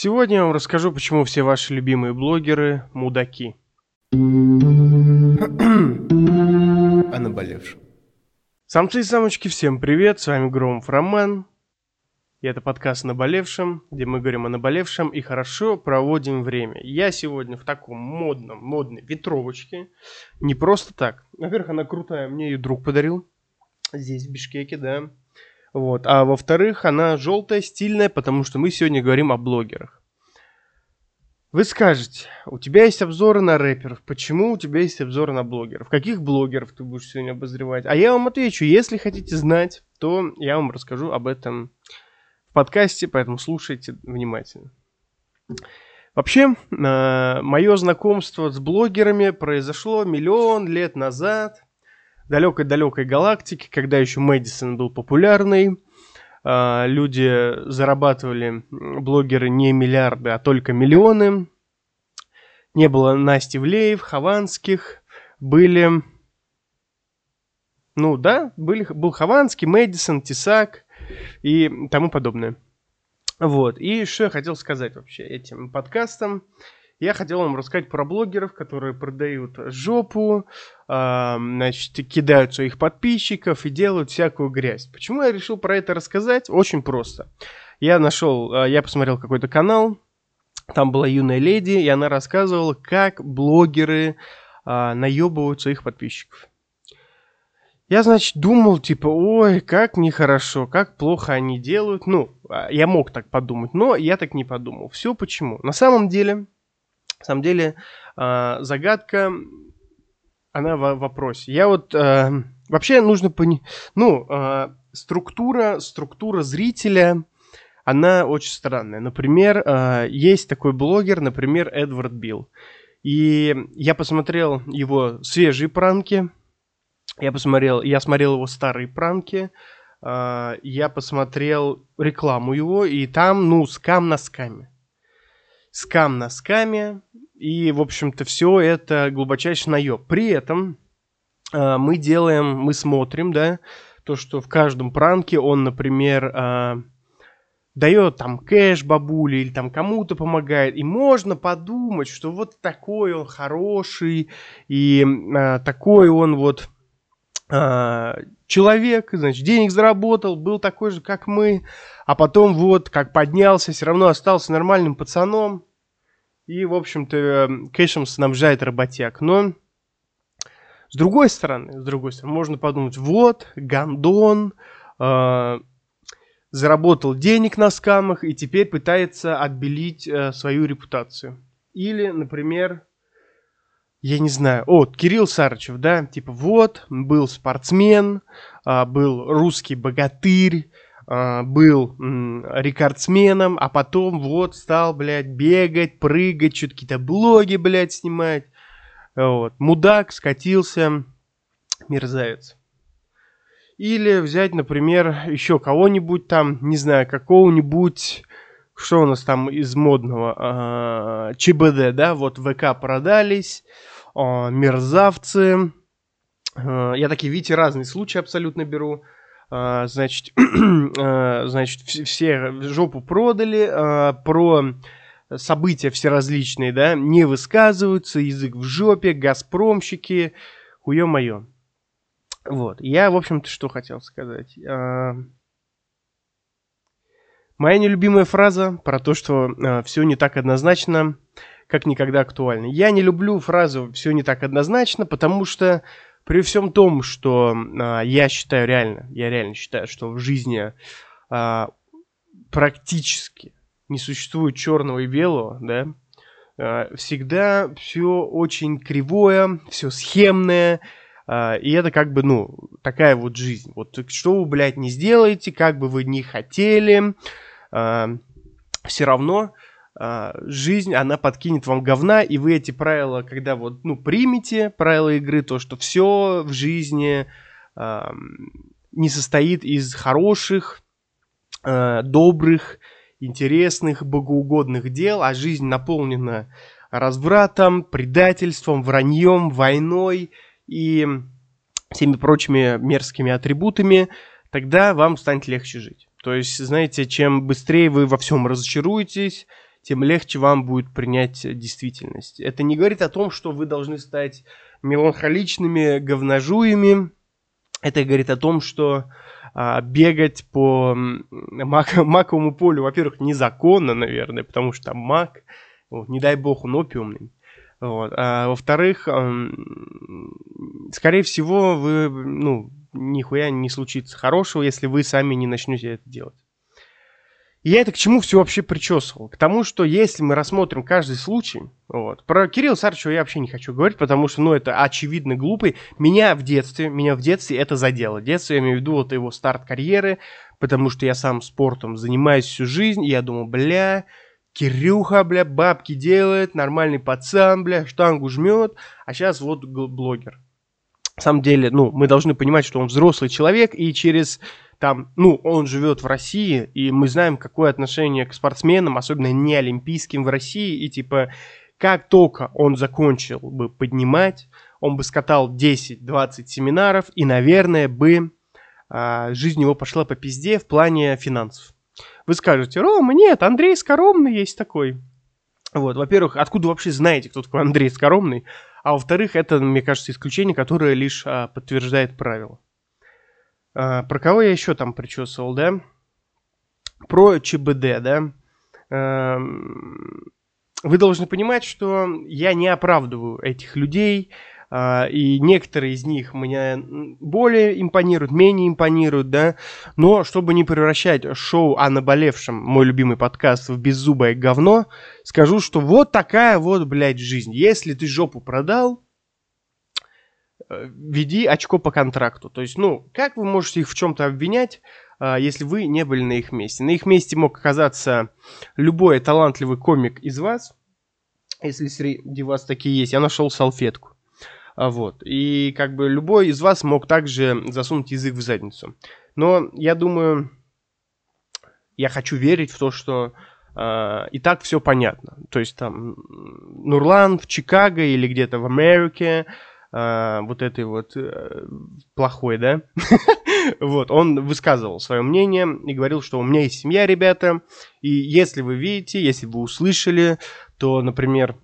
Сегодня я вам расскажу, почему все ваши любимые блогеры – мудаки. О наболевшем. Самцы и самочки, всем привет, с вами Громов Роман. И это подкаст наболевшем, где мы говорим о наболевшем и хорошо проводим время. Я сегодня в таком модном, модной ветровочке. Не просто так. Во-первых, она крутая, мне ее друг подарил. Здесь, в Бишкеке, да. Вот. А во-вторых, она желтая, стильная, потому что мы сегодня говорим о блогерах. Вы скажете, у тебя есть обзоры на рэперов, почему у тебя есть обзоры на блогеров? Каких блогеров ты будешь сегодня обозревать? А я вам отвечу, если хотите знать, то я вам расскажу об этом в подкасте, поэтому слушайте внимательно. Вообще, э, мое знакомство с блогерами произошло миллион лет назад – далекой-далекой галактике, когда еще Мэдисон был популярный, а, люди зарабатывали, блогеры, не миллиарды, а только миллионы. Не было Насти Влеев, Хованских, были... Ну да, были, был Хованский, Мэдисон, Тесак и тому подобное. Вот, и что я хотел сказать вообще этим подкастом. Я хотел вам рассказать про блогеров, которые продают жопу, э, значит, кидают своих подписчиков и делают всякую грязь. Почему я решил про это рассказать? Очень просто. Я нашел, э, я посмотрел какой-то канал, там была юная леди, и она рассказывала, как блогеры э, наебывают своих подписчиков. Я, значит, думал, типа, ой, как нехорошо, как плохо они делают. Ну, я мог так подумать, но я так не подумал. Все почему? На самом деле, на самом деле, э, загадка, она в вопросе. Я вот, э, вообще нужно понять, ну, э, структура, структура зрителя, она очень странная. Например, э, есть такой блогер, например, Эдвард Билл. И я посмотрел его свежие пранки, я посмотрел, я смотрел его старые пранки, я посмотрел рекламу его, и там, ну, скам на скаме скам на скаме, и, в общем-то, все это глубочайший наеб. При этом э, мы делаем, мы смотрим, да, то, что в каждом пранке он, например, э, дает там кэш бабуле или там кому-то помогает, и можно подумать, что вот такой он хороший, и э, такой он вот человек, значит, денег заработал, был такой же, как мы, а потом вот, как поднялся, все равно остался нормальным пацаном, и, в общем-то, эм, кэшем снабжает работяг. Но с другой стороны, с другой стороны, можно подумать, вот, Гандон э, заработал денег на скамах и теперь пытается отбелить э, свою репутацию. Или, например, я не знаю, о, Кирилл Сарычев, да, типа вот, был спортсмен, э, был русский богатырь, а, был рекордсменом, а потом вот стал, блядь, бегать, прыгать, что-то какие-то блоги, блядь, снимать. Вот. Мудак скатился, мерзавец. Или взять, например, еще кого-нибудь там, не знаю, какого-нибудь, что у нас там из модного, а, ЧБД, да, вот ВК продались, а, мерзавцы. А, я такие, видите, разные случаи абсолютно беру. Значит, значит, все жопу продали, про события все различные, да, не высказываются, язык в жопе, газпромщики, хуе мое. Вот, я, в общем-то, что хотел сказать. Моя нелюбимая фраза про то, что все не так однозначно, как никогда актуально. Я не люблю фразу «все не так однозначно», потому что при всем том, что а, я считаю реально, я реально считаю, что в жизни а, практически не существует черного и белого, да, а, всегда все очень кривое, все схемное, а, и это как бы, ну, такая вот жизнь. Вот что вы, блядь, не сделаете, как бы вы не хотели, все равно а, жизнь, она подкинет вам говна, и вы эти правила, когда вот, ну, примете правила игры, то, что все в жизни э, не состоит из хороших, э, добрых, интересных, богоугодных дел, а жизнь наполнена развратом, предательством, враньем, войной и всеми прочими мерзкими атрибутами, тогда вам станет легче жить. То есть, знаете, чем быстрее вы во всем разочаруетесь, тем легче вам будет принять действительность. Это не говорит о том, что вы должны стать меланхоличными говножуями. Это говорит о том, что а, бегать по мак- маковому полю, во-первых, незаконно, наверное, потому что там мак, вот, не дай бог, он опиумный. Вот. А во-вторых, скорее всего, вы, ну, нихуя не случится хорошего, если вы сами не начнете это делать. И я это к чему все вообще причесывал? К тому, что если мы рассмотрим каждый случай, вот, про Кирилла Сарчева я вообще не хочу говорить, потому что, ну, это очевидно глупый. Меня в детстве, меня в детстве это задело. Детство, я имею в виду, вот его старт карьеры, потому что я сам спортом занимаюсь всю жизнь, и я думал, бля, Кирюха, бля, бабки делает, нормальный пацан, бля, штангу жмет, а сейчас вот блогер. Самом деле, ну, мы должны понимать, что он взрослый человек, и через там, ну, он живет в России, и мы знаем, какое отношение к спортсменам, особенно не олимпийским в России, и типа, как только он закончил бы поднимать, он бы скатал 10-20 семинаров, и, наверное, бы а, жизнь его пошла по пизде в плане финансов. Вы скажете, Рома, нет, Андрей Скоромный есть такой. Вот, во-первых, откуда вы вообще знаете, кто такой Андрей Скоромный? А во-вторых, это, мне кажется, исключение, которое лишь а, подтверждает правило. А, про кого я еще там причесывал, да? Про ЧБД, да? А, вы должны понимать, что я не оправдываю этих людей, и некоторые из них мне более импонируют, менее импонируют, да, но чтобы не превращать шоу о наболевшем, мой любимый подкаст, в беззубое говно, скажу, что вот такая вот, блядь, жизнь. Если ты жопу продал, э, веди очко по контракту. То есть, ну, как вы можете их в чем-то обвинять, а, если вы не были на их месте? На их месте мог оказаться любой талантливый комик из вас, если среди вас такие есть. Я нашел салфетку. А, вот. И как бы любой из вас мог также засунуть язык в задницу. Но я думаю, я хочу верить в то, что э, и так все понятно. То есть там Нурлан в Чикаго или где-то в Америке, э, вот этой вот э, плохой, да, вот, он высказывал свое мнение и говорил, что у меня есть семья, ребята, и если вы видите, если вы услышали, то, например,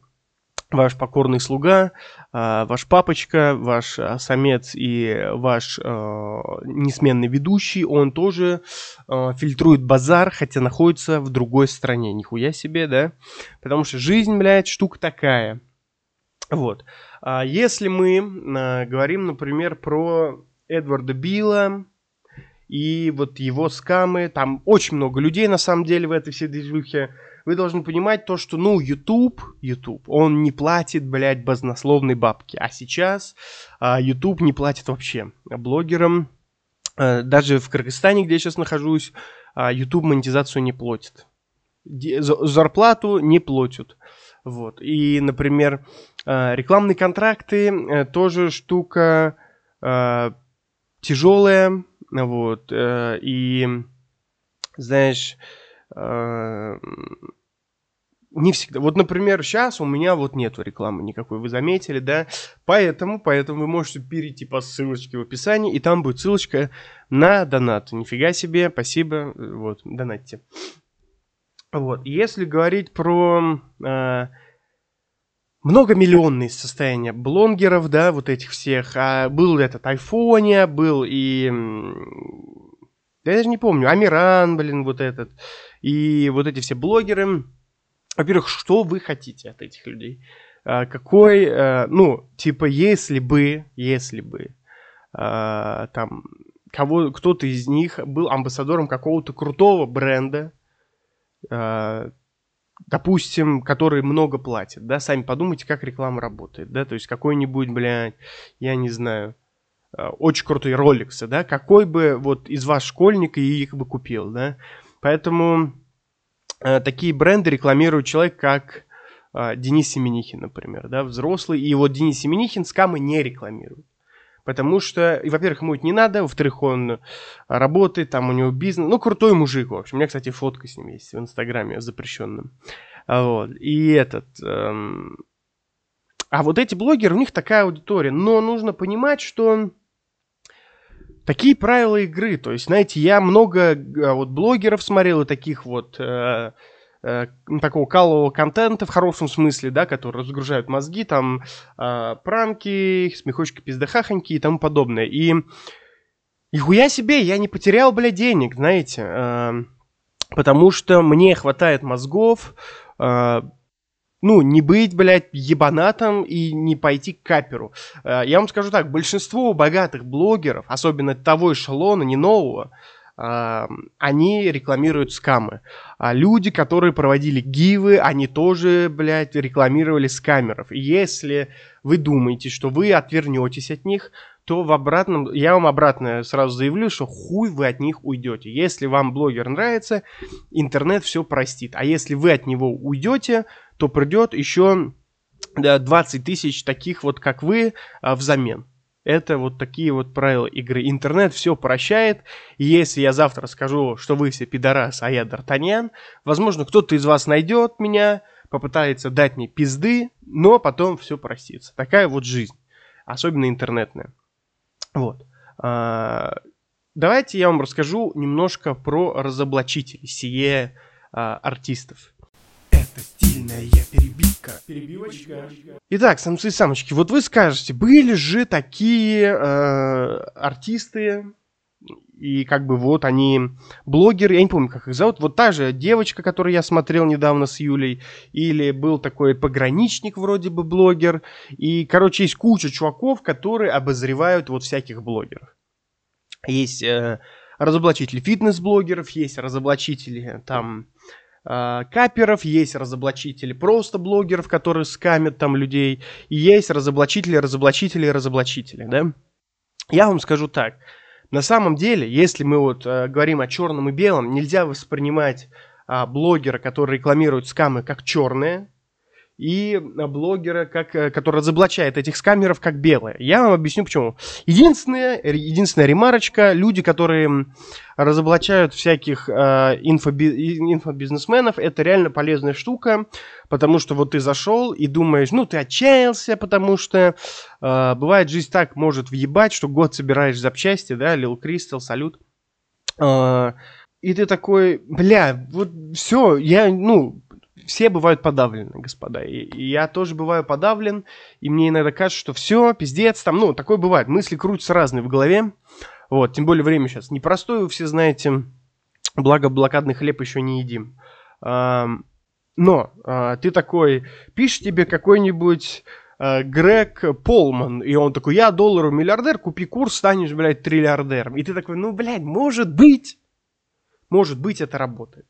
ваш покорный слуга, ваш папочка, ваш а, самец и ваш э, несменный ведущий, он тоже фильтрует базар, хотя находится в другой стране. Нихуя себе, да? Потому что жизнь, блядь, штука такая. Вот. А если мы говорим, например, про Эдварда Билла и вот его скамы, там очень много людей, на самом деле, в этой всей движухе, вы должны понимать то, что, ну, YouTube, YouTube, он не платит, блядь, баснословной бабки. А сейчас а, YouTube не платит вообще блогерам. А, даже в Кыргызстане, где я сейчас нахожусь, а, YouTube монетизацию не платит. Зарплату не платят. Вот. И, например, а, рекламные контракты а, тоже штука а, тяжелая. Вот. А, и, знаешь, Э, не всегда. Вот, например, сейчас у меня вот нету рекламы никакой, вы заметили, да? Поэтому, поэтому вы можете перейти по ссылочке в описании, и там будет ссылочка на донат. Нифига себе, спасибо, вот, донатьте. Вот, если говорить про э, многомиллионные состояния блогеров, да, вот этих всех, а был этот Айфония, был и... Я даже не помню, Амиран, блин, вот этот, и вот эти все блогеры, во-первых, что вы хотите от этих людей? А, какой, а, ну, типа, если бы, если бы, а, там, кого, кто-то из них был амбассадором какого-то крутого бренда, допустим, который много платит, да, сами подумайте, как реклама работает, да, то есть какой-нибудь, блядь, я не знаю, очень крутой Rolex, да, какой бы вот из вас школьник и их бы купил, да, Поэтому э, такие бренды рекламирует человек, как э, Денис Семенихин, например, да, взрослый. И вот Денис Семенихин скамы не рекламирует. Потому что, и, во-первых, ему это не надо, во-вторых, он работает, там у него бизнес. Ну, крутой мужик, в общем. У меня, кстати, фотка с ним есть в Инстаграме запрещенном. Вот. И этот... Эм... А вот эти блогеры, у них такая аудитория. Но нужно понимать, что такие правила игры. То есть, знаете, я много а, вот блогеров смотрел и таких вот э, э, такого калового контента в хорошем смысле, да, который разгружают мозги, там э, пранки, смехочки, пиздахахоньки и тому подобное. И и хуя себе, я не потерял, бля, денег, знаете, э, потому что мне хватает мозгов, э, ну, не быть, блядь, ебанатом и не пойти к каперу. Э, я вам скажу так, большинство богатых блогеров, особенно того эшелона, не нового, они рекламируют скамы. А люди, которые проводили гивы, они тоже, блядь, рекламировали скамеров. И если вы думаете, что вы отвернетесь от них, то в обратном, я вам обратно сразу заявлю, что хуй вы от них уйдете. Если вам блогер нравится, интернет все простит. А если вы от него уйдете, то придет еще 20 тысяч таких вот, как вы, а, взамен. Это вот такие вот правила игры. Интернет все прощает. Если я завтра скажу, что вы все пидорас, а я Д'Артаньян, возможно, кто-то из вас найдет меня, попытается дать мне пизды, но потом все простится. Такая вот жизнь. Особенно интернетная. Вот. А, давайте я вам расскажу немножко про разоблачителей, сие а, артистов. Перебивка. Перебивочка. Итак, самцы и самочки, вот вы скажете, были же такие э, артисты, и как бы вот они блогеры, я не помню, как их зовут, вот та же девочка, которую я смотрел недавно с Юлей, или был такой пограничник вроде бы блогер, и, короче, есть куча чуваков, которые обозревают вот всяких блогеров. Есть э, разоблачители фитнес-блогеров, есть разоблачители там каперов, есть разоблачители просто блогеров, которые скамят там людей, и есть разоблачители, разоблачители, разоблачители, да? Я вам скажу так, на самом деле, если мы вот э, говорим о черном и белом, нельзя воспринимать э, блогера, который рекламирует скамы, как черные, и блогера, как, э, который разоблачает этих скамеров как белые. Я вам объясню почему. Единственная, единственная ремарочка, люди, которые разоблачают всяких э, инфоби, инфобизнесменов, это реально полезная штука, потому что вот ты зашел и думаешь, ну ты отчаялся, потому что э, бывает жизнь так может въебать, что год собираешь запчасти, да, Лил Кристал, салют. Э, и ты такой, бля, вот все, я, ну, все бывают подавлены, господа. И, и я тоже бываю подавлен, и мне иногда кажется, что все, пиздец, там, ну, такое бывает. Мысли крутятся разные в голове. Вот, тем более время сейчас непростое, вы все знаете. Благо, блокадный хлеб еще не едим. А, но а, ты такой, пишешь тебе какой-нибудь а, Грег Полман, и он такой, я долларов миллиардер, купи курс, станешь, блядь, триллиардером. И ты такой, ну, блядь, может быть, может быть, это работает.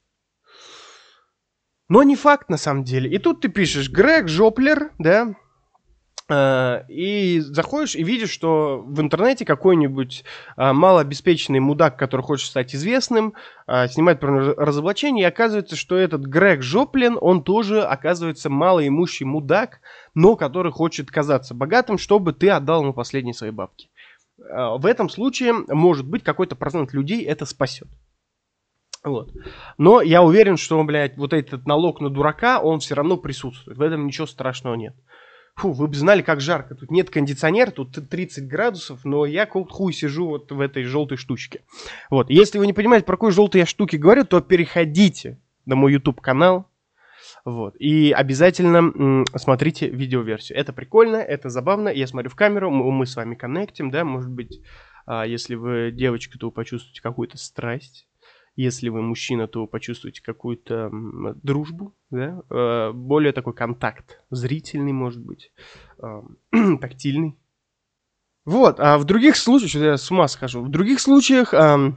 Но не факт на самом деле. И тут ты пишешь Грег Жоплер, да, Uh, и заходишь и видишь, что в интернете какой-нибудь uh, малообеспеченный мудак, который хочет стать известным, uh, снимает про разоблачение, и оказывается, что этот Грег Жоплин, он тоже оказывается малоимущий мудак, но который хочет казаться богатым, чтобы ты отдал ему последние свои бабки. В этом случае, может быть, какой-то процент людей это спасет. Вот. Но я уверен, что, блядь, вот этот налог на дурака, он все равно присутствует. В этом ничего страшного нет. Фу, вы бы знали, как жарко. Тут нет кондиционера, тут 30 градусов, но я как хуй сижу вот в этой желтой штучке. Вот. Если вы не понимаете, про какой желтой я штуки говорю, то переходите на мой YouTube канал. Вот. И обязательно м, смотрите видеоверсию. Это прикольно, это забавно. Я смотрю в камеру, мы, мы с вами коннектим, да, может быть, а, если вы девочка, то вы почувствуете какую-то страсть если вы мужчина, то почувствуете какую-то дружбу, да? Э, более такой контакт, зрительный, может быть, тактильный. Вот, а в других случаях, я с ума схожу, в других случаях, э,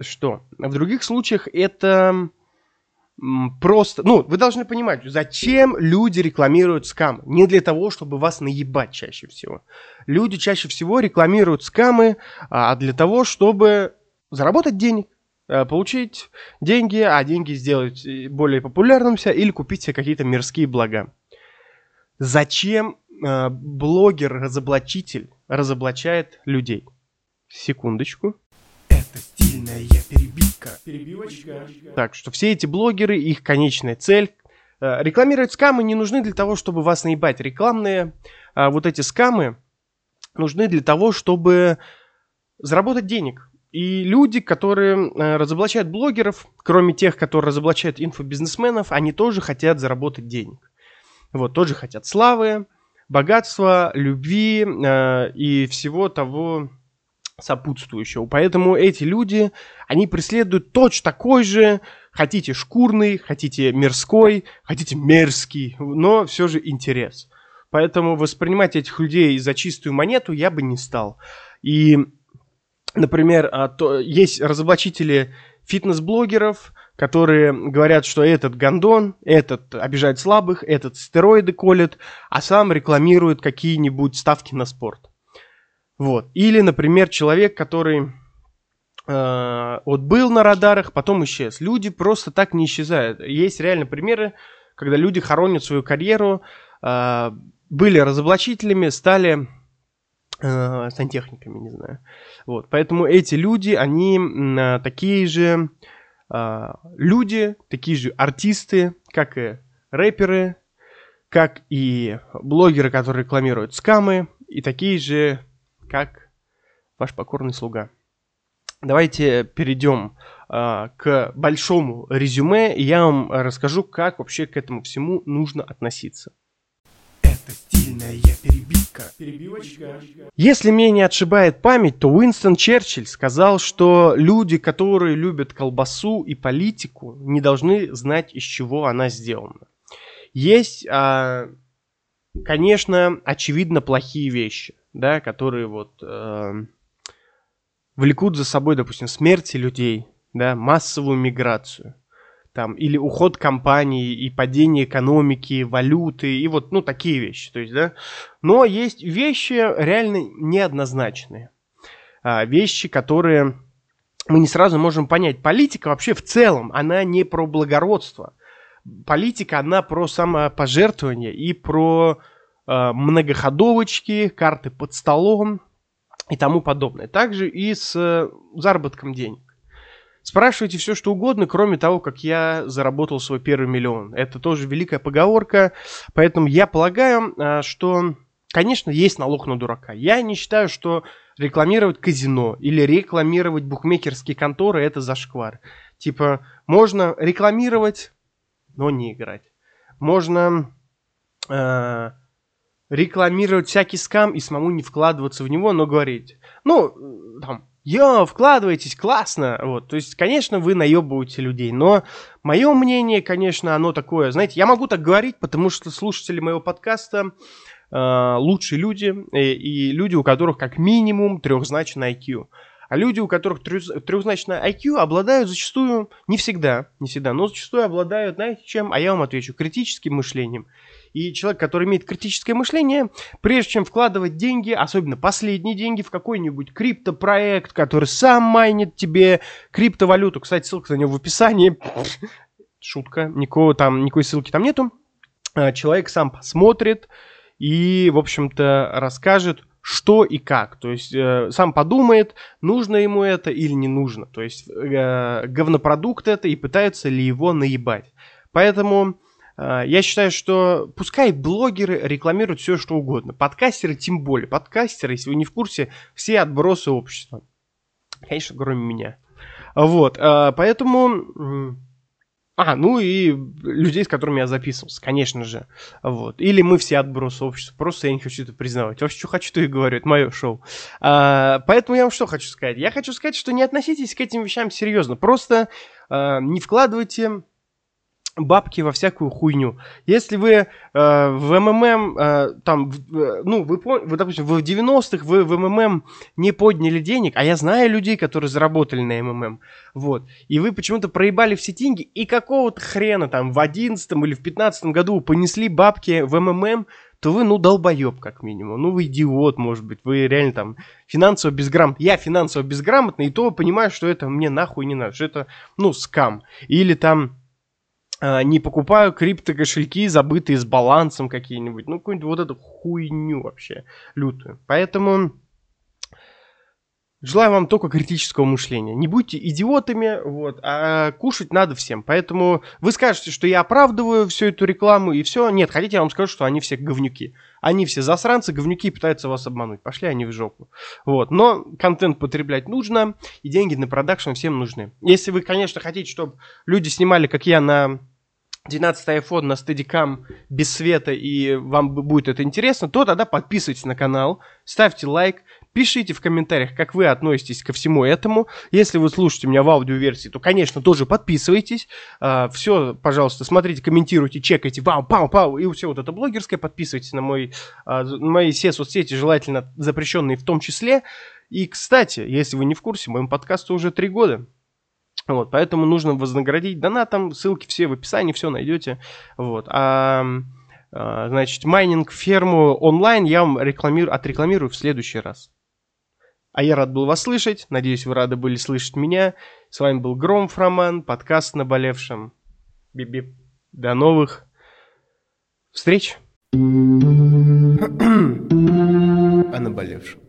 что? В других случаях это просто, ну, вы должны понимать, зачем люди рекламируют скам? Не для того, чтобы вас наебать чаще всего. Люди чаще всего рекламируют скамы, а для того, чтобы заработать денег. Э, получить деньги, а деньги сделать э, более популярным себя или купить себе какие-то мирские блага. Зачем э, блогер-разоблачитель разоблачает людей? Секундочку. Это стильная перебивка. Перебивочка. Так, что все эти блогеры, их конечная цель рекламировать скамы не нужны для того, чтобы вас наебать. Рекламные э, вот эти скамы нужны для того, чтобы заработать денег и люди, которые э, разоблачают блогеров, кроме тех, которые разоблачают инфобизнесменов, они тоже хотят заработать денег. Вот, тоже хотят славы, богатства, любви э, и всего того сопутствующего. Поэтому эти люди, они преследуют точно такой же, хотите шкурный, хотите мирской, хотите мерзкий, но все же интерес. Поэтому воспринимать этих людей за чистую монету я бы не стал. И например, а, то, есть разоблачители фитнес-блогеров, которые говорят, что этот гондон, этот обижает слабых, этот стероиды колет, а сам рекламирует какие-нибудь ставки на спорт. Вот. Или, например, человек, который э, вот был на радарах, потом исчез. Люди просто так не исчезают. Есть реально примеры, когда люди хоронят свою карьеру, э, были разоблачителями, стали э, сантехниками, не знаю. Вот, поэтому эти люди, они э, такие же э, люди, такие же артисты, как и рэперы, как и блогеры, которые рекламируют скамы, и такие же, как ваш покорный слуга. Давайте перейдем э, к большому резюме, и я вам расскажу, как вообще к этому всему нужно относиться. Это стильная перебивка. Перебивочка. Если мне не отшибает память, то Уинстон Черчилль сказал, что люди, которые любят колбасу и политику, не должны знать, из чего она сделана. Есть, а, конечно, очевидно плохие вещи, да, которые вот а, влекут за собой, допустим, смерти людей, да, массовую миграцию там, или уход компании, и падение экономики, валюты, и вот, ну, такие вещи, то есть, да. Но есть вещи реально неоднозначные. А, вещи, которые мы не сразу можем понять. Политика вообще в целом, она не про благородство. Политика, она про самопожертвование и про э, многоходовочки, карты под столом и тому подобное. Также и с э, заработком денег. Спрашивайте все, что угодно, кроме того, как я заработал свой первый миллион. Это тоже великая поговорка, поэтому я полагаю, а, что, конечно, есть налог на дурака. Я не считаю, что рекламировать казино или рекламировать букмекерские конторы – это зашквар. Типа, можно рекламировать, но не играть. Можно э, рекламировать всякий скам и самому не вкладываться в него, но говорить. Ну, там, Йо, вкладывайтесь, классно. Вот, то есть, конечно, вы наебываете людей, но мое мнение, конечно, оно такое, знаете, я могу так говорить, потому что слушатели моего подкаста э, лучшие люди и, и люди, у которых как минимум трехзначный IQ. А люди, у которых трехзначный IQ, обладают зачастую, не всегда, не всегда, но зачастую обладают, знаете, чем? А я вам отвечу, критическим мышлением. И человек, который имеет критическое мышление, прежде чем вкладывать деньги, особенно последние деньги, в какой-нибудь криптопроект, который сам майнит тебе криптовалюту, кстати, ссылка на него в описании, шутка, никакого там, никакой ссылки там нету, а, человек сам посмотрит и, в общем-то, расскажет, что и как. То есть э, сам подумает, нужно ему это или не нужно. То есть э, говнопродукт это и пытаются ли его наебать. Поэтому я считаю, что пускай блогеры рекламируют все, что угодно. Подкастеры тем более. Подкастеры, если вы не в курсе, все отбросы общества. Конечно, кроме меня. Вот, а, поэтому... А, ну и людей, с которыми я записывался, конечно же. Вот. Или мы все отбросы общества. Просто я не хочу это признавать. Вообще, что хочу, то и говорю. Это мое шоу. А, поэтому я вам что хочу сказать? Я хочу сказать, что не относитесь к этим вещам серьезно. Просто а, не вкладывайте бабки во всякую хуйню. Если вы э, в МММ, э, там, э, ну, вы, вы, допустим, вы в 90-х вы в МММ не подняли денег, а я знаю людей, которые заработали на МММ, вот, и вы почему-то проебали все деньги, и какого-то хрена там в 11 или в 15 году понесли бабки в МММ, то вы, ну, долбоеб, как минимум. Ну, вы идиот, может быть. Вы реально там финансово безграмотный. Я финансово безграмотный, и то понимаю, что это мне нахуй не надо, что это, ну, скам. Или там не покупаю криптокошельки, забытые с балансом какие-нибудь. Ну, какую-нибудь вот эту хуйню вообще лютую. Поэтому Желаю вам только критического мышления. Не будьте идиотами, вот, а кушать надо всем. Поэтому вы скажете, что я оправдываю всю эту рекламу и все. Нет, хотите, я вам скажу, что они все говнюки. Они все засранцы, говнюки пытаются вас обмануть. Пошли они в жопу. Вот. Но контент потреблять нужно, и деньги на продакшн всем нужны. Если вы, конечно, хотите, чтобы люди снимали, как я, на 12 iPhone на Steadicam без света, и вам будет это интересно, то тогда подписывайтесь на канал, ставьте лайк, пишите в комментариях, как вы относитесь ко всему этому. Если вы слушаете меня в аудиоверсии, то, конечно, тоже подписывайтесь. А, все, пожалуйста, смотрите, комментируйте, чекайте, вау, пау, пау, и все вот это блогерское. Подписывайтесь на, мой, а, на мои все соцсети, желательно запрещенные в том числе. И, кстати, если вы не в курсе, моему подкасту уже три года. Вот, поэтому нужно вознаградить донатом. Ссылки все в описании, все найдете. Вот. А, а, значит, майнинг ферму онлайн я вам рекламирую, отрекламирую в следующий раз. А я рад был вас слышать. Надеюсь, вы рады были слышать меня. С вами был Громов Роман, подкаст «Наболевшим». Биби. До новых встреч. О наболевшем.